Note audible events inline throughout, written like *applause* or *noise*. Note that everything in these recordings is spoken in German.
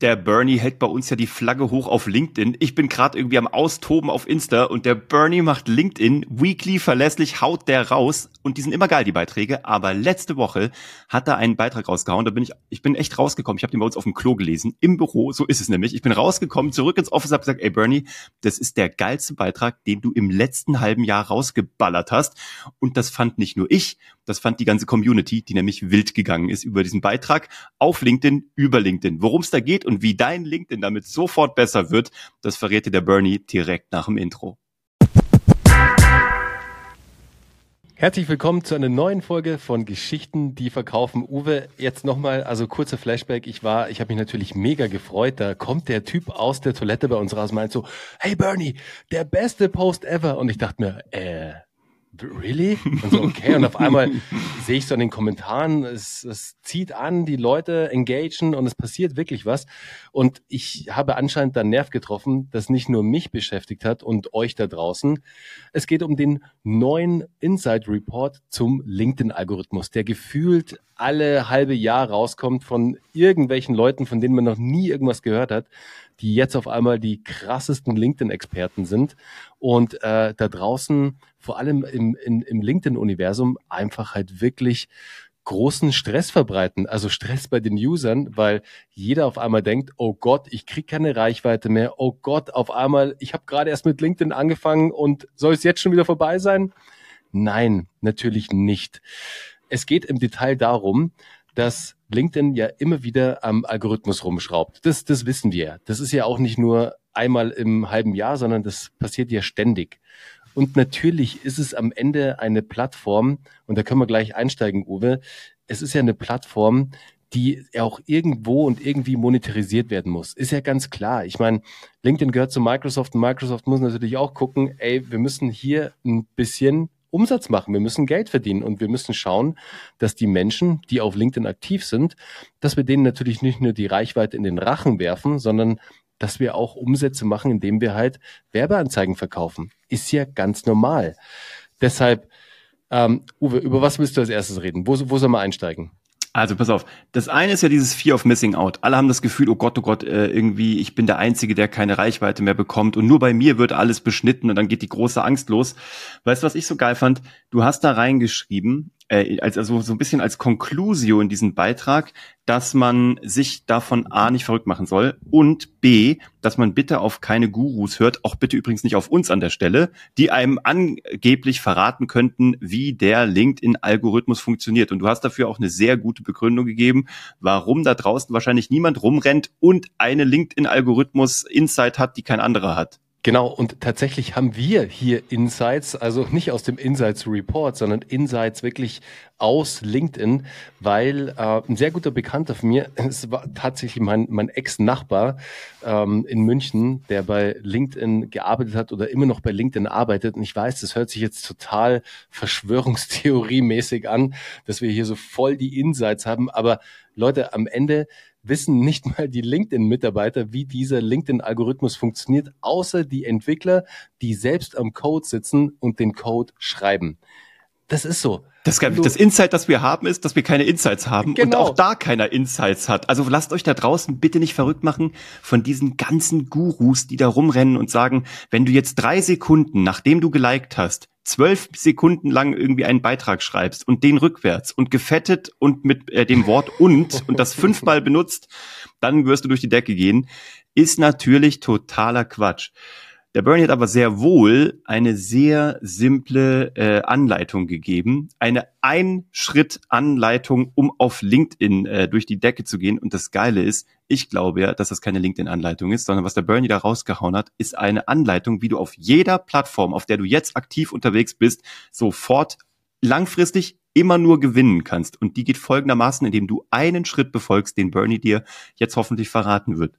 der Bernie hält bei uns ja die Flagge hoch auf LinkedIn. Ich bin gerade irgendwie am Austoben auf Insta und der Bernie macht LinkedIn weekly verlässlich, haut der raus und die sind immer geil, die Beiträge. Aber letzte Woche hat er einen Beitrag rausgehauen. Da bin ich, ich bin echt rausgekommen. Ich habe den bei uns auf dem Klo gelesen, im Büro. So ist es nämlich. Ich bin rausgekommen, zurück ins Office, habe gesagt, ey Bernie, das ist der geilste Beitrag, den du im letzten halben Jahr rausgeballert hast. Und das fand nicht nur ich, das fand die ganze Community, die nämlich wild gegangen ist über diesen Beitrag auf LinkedIn, über LinkedIn. Worum es da geht und wie dein LinkedIn damit sofort besser wird, das verrät dir der Bernie direkt nach dem Intro. Herzlich willkommen zu einer neuen Folge von Geschichten, die verkaufen. Uwe, jetzt nochmal, also kurzer Flashback. Ich war, ich habe mich natürlich mega gefreut. Da kommt der Typ aus der Toilette bei uns raus und meint so, hey Bernie, der beste Post ever. Und ich dachte mir, äh, really? Und so, okay. Und auf einmal *laughs* sehe ich so in den Kommentaren, es, es zieht an, die Leute engagen und es passiert wirklich was. Und ich habe anscheinend da Nerv getroffen, das nicht nur mich beschäftigt hat und euch da draußen. Es geht um den neuen Inside Report zum LinkedIn-Algorithmus, der gefühlt alle halbe Jahr rauskommt von irgendwelchen Leuten, von denen man noch nie irgendwas gehört hat die jetzt auf einmal die krassesten LinkedIn-Experten sind und äh, da draußen vor allem im, in, im LinkedIn-Universum einfach halt wirklich großen Stress verbreiten, also Stress bei den Usern, weil jeder auf einmal denkt, oh Gott, ich krieg keine Reichweite mehr, oh Gott, auf einmal, ich habe gerade erst mit LinkedIn angefangen und soll es jetzt schon wieder vorbei sein? Nein, natürlich nicht. Es geht im Detail darum, dass LinkedIn ja immer wieder am Algorithmus rumschraubt. Das, das wissen wir. Das ist ja auch nicht nur einmal im halben Jahr, sondern das passiert ja ständig. Und natürlich ist es am Ende eine Plattform, und da können wir gleich einsteigen, Uwe. Es ist ja eine Plattform, die auch irgendwo und irgendwie monetarisiert werden muss. Ist ja ganz klar. Ich meine, LinkedIn gehört zu Microsoft und Microsoft muss natürlich auch gucken, ey, wir müssen hier ein bisschen Umsatz machen, wir müssen Geld verdienen und wir müssen schauen, dass die Menschen, die auf LinkedIn aktiv sind, dass wir denen natürlich nicht nur die Reichweite in den Rachen werfen, sondern dass wir auch Umsätze machen, indem wir halt Werbeanzeigen verkaufen. Ist ja ganz normal. Deshalb, ähm, Uwe, über was willst du als erstes reden? Wo, wo soll man einsteigen? Also pass auf, das eine ist ja dieses Fear of Missing Out. Alle haben das Gefühl, oh Gott, oh Gott, äh, irgendwie, ich bin der Einzige, der keine Reichweite mehr bekommt und nur bei mir wird alles beschnitten und dann geht die große Angst los. Weißt du, was ich so geil fand? Du hast da reingeschrieben, äh, also so ein bisschen als Conclusio in diesem Beitrag, dass man sich davon A nicht verrückt machen soll und B, dass man bitte auf keine Gurus hört, auch bitte übrigens nicht auf uns an der Stelle, die einem angeblich verraten könnten, wie der LinkedIn-Algorithmus funktioniert. Und du hast dafür auch eine sehr gute Begründung gegeben, warum da draußen wahrscheinlich niemand rumrennt und eine LinkedIn-Algorithmus-Insight hat, die kein anderer hat. Genau, und tatsächlich haben wir hier Insights, also nicht aus dem Insights Report, sondern Insights wirklich aus LinkedIn, weil äh, ein sehr guter Bekannter von mir, *laughs* es war tatsächlich mein, mein Ex-Nachbar ähm, in München, der bei LinkedIn gearbeitet hat oder immer noch bei LinkedIn arbeitet. Und ich weiß, das hört sich jetzt total Verschwörungstheorie-mäßig an, dass wir hier so voll die Insights haben, aber Leute, am Ende wissen nicht mal die LinkedIn-Mitarbeiter, wie dieser LinkedIn-Algorithmus funktioniert, außer die Entwickler, die selbst am Code sitzen und den Code schreiben. Das ist so. Das, das Insight, das wir haben, ist, dass wir keine Insights haben genau. und auch da keiner Insights hat. Also lasst euch da draußen bitte nicht verrückt machen von diesen ganzen Gurus, die da rumrennen und sagen, wenn du jetzt drei Sekunden, nachdem du geliked hast, zwölf Sekunden lang irgendwie einen Beitrag schreibst und den rückwärts und gefettet und mit äh, dem Wort und und das fünfmal benutzt, dann wirst du durch die Decke gehen, ist natürlich totaler Quatsch. Der Bernie hat aber sehr wohl eine sehr simple äh, Anleitung gegeben, eine Ein-Schritt-Anleitung, um auf LinkedIn äh, durch die Decke zu gehen. Und das Geile ist, ich glaube ja, dass das keine LinkedIn-Anleitung ist, sondern was der Bernie da rausgehauen hat, ist eine Anleitung, wie du auf jeder Plattform, auf der du jetzt aktiv unterwegs bist, sofort langfristig immer nur gewinnen kannst. Und die geht folgendermaßen, indem du einen Schritt befolgst, den Bernie dir jetzt hoffentlich verraten wird.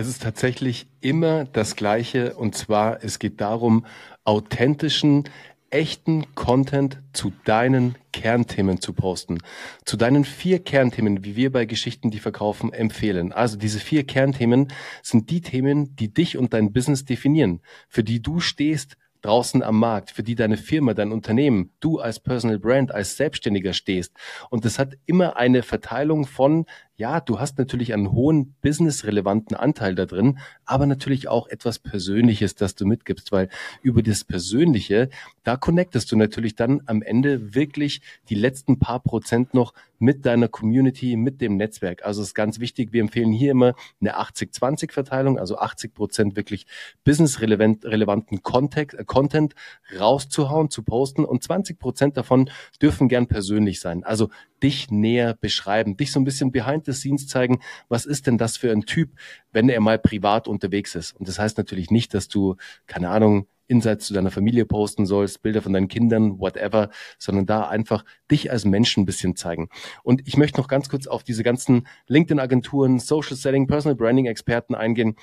Es ist tatsächlich immer das Gleiche und zwar, es geht darum, authentischen, echten Content zu deinen Kernthemen zu posten. Zu deinen vier Kernthemen, wie wir bei Geschichten, die verkaufen, empfehlen. Also diese vier Kernthemen sind die Themen, die dich und dein Business definieren, für die du stehst, draußen am Markt, für die deine Firma, dein Unternehmen, du als Personal Brand, als Selbstständiger stehst. Und das hat immer eine Verteilung von ja, du hast natürlich einen hohen businessrelevanten Anteil da drin, aber natürlich auch etwas Persönliches, das du mitgibst, weil über das Persönliche, da connectest du natürlich dann am Ende wirklich die letzten paar Prozent noch mit deiner Community, mit dem Netzwerk. Also ist ganz wichtig, wir empfehlen hier immer eine 80-20-Verteilung, also 80 Prozent wirklich businessrelevanten Content, äh, Content rauszuhauen, zu posten und 20 Prozent davon dürfen gern persönlich sein. Also dich näher beschreiben, dich so ein bisschen behind the scenes zeigen, was ist denn das für ein Typ, wenn er mal privat unterwegs ist. Und das heißt natürlich nicht, dass du, keine Ahnung, Insights zu deiner Familie posten sollst, Bilder von deinen Kindern, whatever, sondern da einfach dich als Menschen ein bisschen zeigen. Und ich möchte noch ganz kurz auf diese ganzen LinkedIn-Agenturen, Social Selling, Personal Branding-Experten eingehen.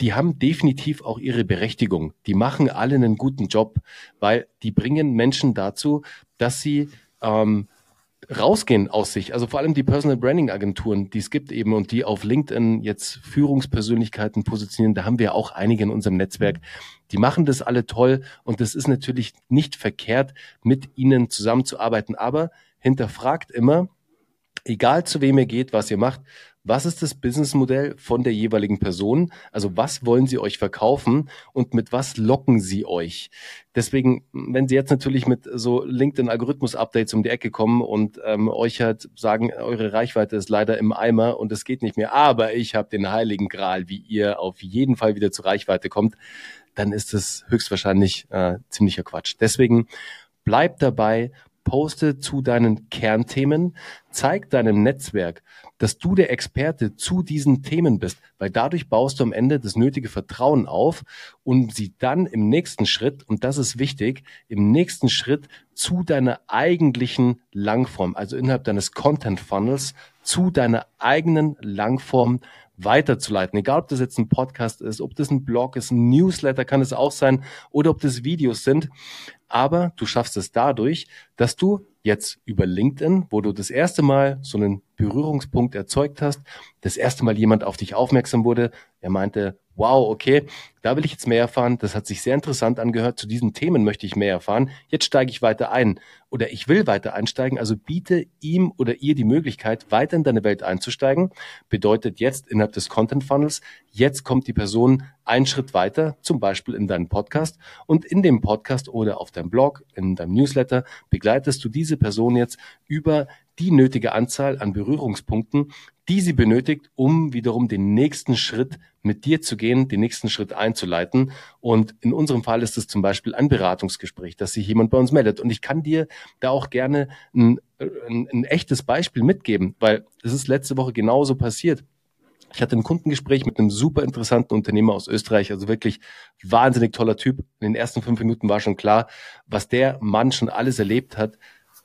Die haben definitiv auch ihre Berechtigung. Die machen alle einen guten Job, weil die bringen Menschen dazu, dass sie ähm, rausgehen aus sich. Also vor allem die Personal Branding Agenturen, die es gibt eben und die auf LinkedIn jetzt Führungspersönlichkeiten positionieren, da haben wir auch einige in unserem Netzwerk. Die machen das alle toll und das ist natürlich nicht verkehrt, mit ihnen zusammenzuarbeiten. Aber hinterfragt immer, egal zu wem ihr geht, was ihr macht, was ist das Businessmodell von der jeweiligen Person? Also was wollen sie euch verkaufen und mit was locken sie euch? Deswegen, wenn sie jetzt natürlich mit so LinkedIn-Algorithmus-Updates um die Ecke kommen und ähm, euch halt sagen, eure Reichweite ist leider im Eimer und es geht nicht mehr, aber ich habe den heiligen Gral, wie ihr auf jeden Fall wieder zur Reichweite kommt, dann ist es höchstwahrscheinlich äh, ziemlicher Quatsch. Deswegen bleibt dabei, poste zu deinen Kernthemen, zeig deinem Netzwerk, dass du der Experte zu diesen Themen bist, weil dadurch baust du am Ende das nötige Vertrauen auf und sie dann im nächsten Schritt, und das ist wichtig, im nächsten Schritt zu deiner eigentlichen Langform, also innerhalb deines Content Funnels, zu deiner eigenen Langform weiterzuleiten. Egal, ob das jetzt ein Podcast ist, ob das ein Blog ist, ein Newsletter kann es auch sein oder ob das Videos sind. Aber du schaffst es dadurch, dass du jetzt über LinkedIn, wo du das erste Mal so einen Berührungspunkt erzeugt hast, das erste Mal jemand auf dich aufmerksam wurde, er meinte, wow, okay, da will ich jetzt mehr erfahren, das hat sich sehr interessant angehört, zu diesen Themen möchte ich mehr erfahren, jetzt steige ich weiter ein. Oder ich will weiter einsteigen, also biete ihm oder ihr die Möglichkeit, weiter in deine Welt einzusteigen, bedeutet jetzt innerhalb des Content Funnels, jetzt kommt die Person einen Schritt weiter, zum Beispiel in deinen Podcast. Und in dem Podcast oder auf deinem Blog, in deinem Newsletter begleitest du diese Person jetzt über die nötige Anzahl an Berührungspunkten, die sie benötigt, um wiederum den nächsten Schritt mit dir zu gehen, den nächsten Schritt einzuleiten. Und in unserem Fall ist es zum Beispiel ein Beratungsgespräch, dass sich jemand bei uns meldet. Und ich kann dir da auch gerne ein, ein, ein echtes Beispiel mitgeben, weil es ist letzte Woche genauso passiert. Ich hatte ein Kundengespräch mit einem super interessanten Unternehmer aus Österreich, also wirklich wahnsinnig toller Typ. In den ersten fünf Minuten war schon klar, was der Mann schon alles erlebt hat,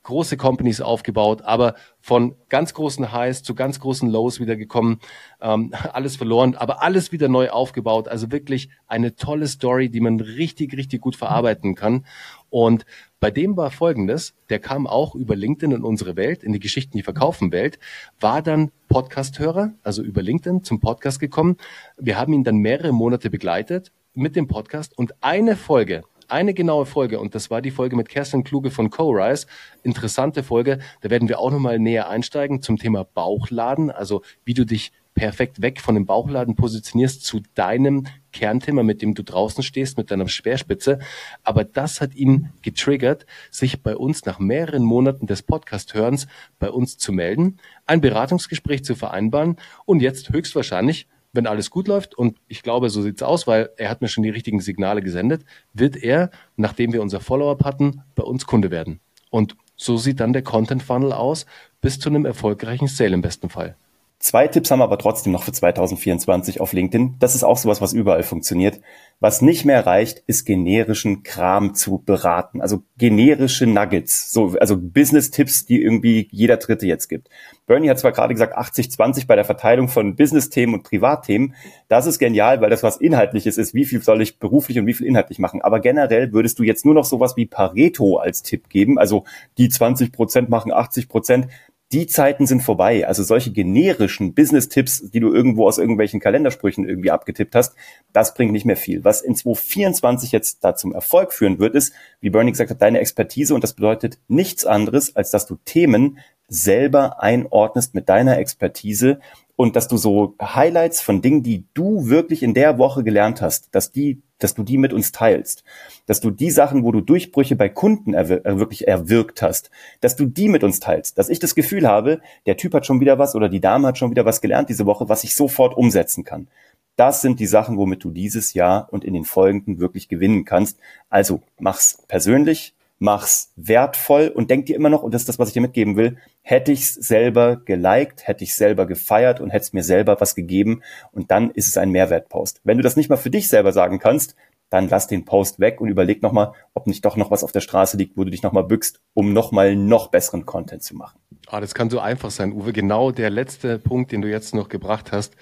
große Companies aufgebaut, aber von ganz großen Highs zu ganz großen Lows wieder gekommen, ähm, alles verloren, aber alles wieder neu aufgebaut. Also wirklich eine tolle Story, die man richtig, richtig gut verarbeiten kann. Und bei dem war Folgendes, der kam auch über LinkedIn in unsere Welt, in die Geschichten, die verkaufen Welt, war dann Podcast-Hörer, also über LinkedIn zum Podcast gekommen. Wir haben ihn dann mehrere Monate begleitet mit dem Podcast und eine Folge eine genaue Folge und das war die Folge mit Kerstin Kluge von Co-Rise. Interessante Folge. Da werden wir auch nochmal näher einsteigen zum Thema Bauchladen, also wie du dich perfekt weg von dem Bauchladen positionierst zu deinem Kernthema, mit dem du draußen stehst, mit deiner Speerspitze. Aber das hat ihn getriggert, sich bei uns nach mehreren Monaten des Podcast-Hörens bei uns zu melden, ein Beratungsgespräch zu vereinbaren und jetzt höchstwahrscheinlich wenn alles gut läuft, und ich glaube, so sieht's aus, weil er hat mir schon die richtigen Signale gesendet, wird er, nachdem wir unser Follow-up hatten, bei uns Kunde werden. Und so sieht dann der Content Funnel aus, bis zu einem erfolgreichen Sale im besten Fall. Zwei Tipps haben wir aber trotzdem noch für 2024 auf LinkedIn. Das ist auch sowas, was überall funktioniert. Was nicht mehr reicht, ist generischen Kram zu beraten. Also generische Nuggets. So, also Business-Tipps, die irgendwie jeder Dritte jetzt gibt. Bernie hat zwar gerade gesagt 80-20 bei der Verteilung von Business-Themen und Privatthemen. Das ist genial, weil das was Inhaltliches ist. Wie viel soll ich beruflich und wie viel inhaltlich machen? Aber generell würdest du jetzt nur noch sowas wie Pareto als Tipp geben. Also die 20 Prozent machen 80 Prozent die Zeiten sind vorbei. Also solche generischen Business-Tipps, die du irgendwo aus irgendwelchen Kalendersprüchen irgendwie abgetippt hast, das bringt nicht mehr viel. Was in 2024 jetzt da zum Erfolg führen wird, ist, wie Bernie gesagt hat, deine Expertise und das bedeutet nichts anderes, als dass du Themen selber einordnest mit deiner Expertise und dass du so Highlights von Dingen, die du wirklich in der Woche gelernt hast, dass die, dass du die mit uns teilst, dass du die Sachen, wo du Durchbrüche bei Kunden erwir äh, wirklich erwirkt hast, dass du die mit uns teilst, dass ich das Gefühl habe, der Typ hat schon wieder was oder die Dame hat schon wieder was gelernt diese Woche, was ich sofort umsetzen kann. Das sind die Sachen, womit du dieses Jahr und in den folgenden wirklich gewinnen kannst. Also mach's persönlich, mach's wertvoll und denk dir immer noch, und das ist das, was ich dir mitgeben will, hätte ich's selber geliked, hätte ich selber gefeiert und hätte mir selber was gegeben und dann ist es ein Mehrwertpost. Wenn du das nicht mal für dich selber sagen kannst, dann lass den Post weg und überleg nochmal, ob nicht doch noch was auf der Straße liegt, wo du dich nochmal bückst, um nochmal noch besseren Content zu machen. Ah, das kann so einfach sein, Uwe. Genau der letzte Punkt, den du jetzt noch gebracht hast.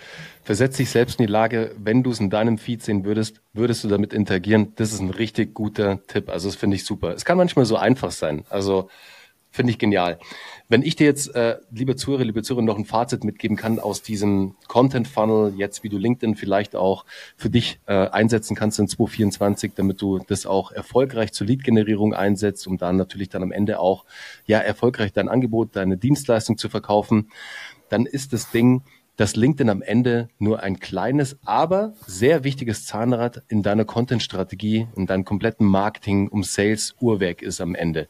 Versetz dich selbst in die Lage, wenn du es in deinem Feed sehen würdest, würdest du damit interagieren. Das ist ein richtig guter Tipp. Also das finde ich super. Es kann manchmal so einfach sein. Also Finde ich genial. Wenn ich dir jetzt, äh, liebe Zuhörer, liebe Zuhörer, noch ein Fazit mitgeben kann aus diesem Content Funnel, jetzt wie du LinkedIn vielleicht auch für dich äh, einsetzen kannst in 2024, damit du das auch erfolgreich zur Lead-Generierung einsetzt, um dann natürlich dann am Ende auch ja erfolgreich dein Angebot, deine Dienstleistung zu verkaufen, dann ist das Ding, dass LinkedIn am Ende nur ein kleines, aber sehr wichtiges Zahnrad in deiner Content-Strategie, in deinem kompletten Marketing um Sales-Uhrwerk ist am Ende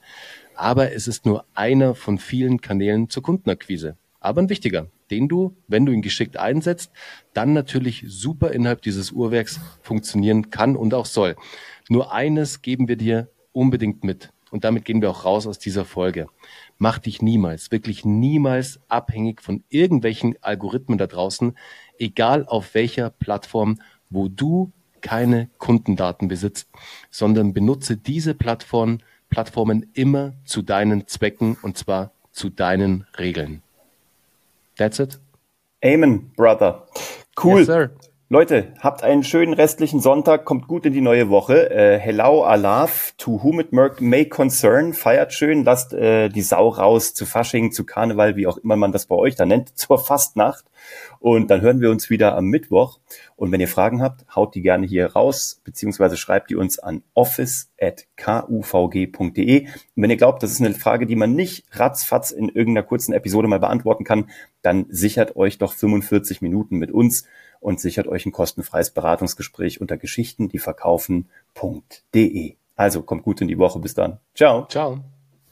aber es ist nur einer von vielen Kanälen zur Kundenakquise. Aber ein wichtiger, den du, wenn du ihn geschickt einsetzt, dann natürlich super innerhalb dieses Uhrwerks funktionieren kann und auch soll. Nur eines geben wir dir unbedingt mit. Und damit gehen wir auch raus aus dieser Folge. Mach dich niemals, wirklich niemals abhängig von irgendwelchen Algorithmen da draußen, egal auf welcher Plattform, wo du keine Kundendaten besitzt, sondern benutze diese Plattform Plattformen immer zu deinen Zwecken und zwar zu deinen Regeln. That's it. Amen, brother. Cool. Yes, sir. Leute, habt einen schönen restlichen Sonntag, kommt gut in die neue Woche. Äh, hello, Alaf, to whom it may concern, feiert schön, lasst äh, die Sau raus zu Fasching, zu Karneval, wie auch immer man das bei euch da nennt, *laughs* zur Fastnacht. Und dann hören wir uns wieder am Mittwoch. Und wenn ihr Fragen habt, haut die gerne hier raus, beziehungsweise schreibt die uns an office.kuvg.de. Und wenn ihr glaubt, das ist eine Frage, die man nicht ratzfatz in irgendeiner kurzen Episode mal beantworten kann, dann sichert euch doch 45 Minuten mit uns und sichert euch ein kostenfreies Beratungsgespräch unter geschichtendieverkaufen.de. Also kommt gut in die Woche. Bis dann. Ciao. Ciao.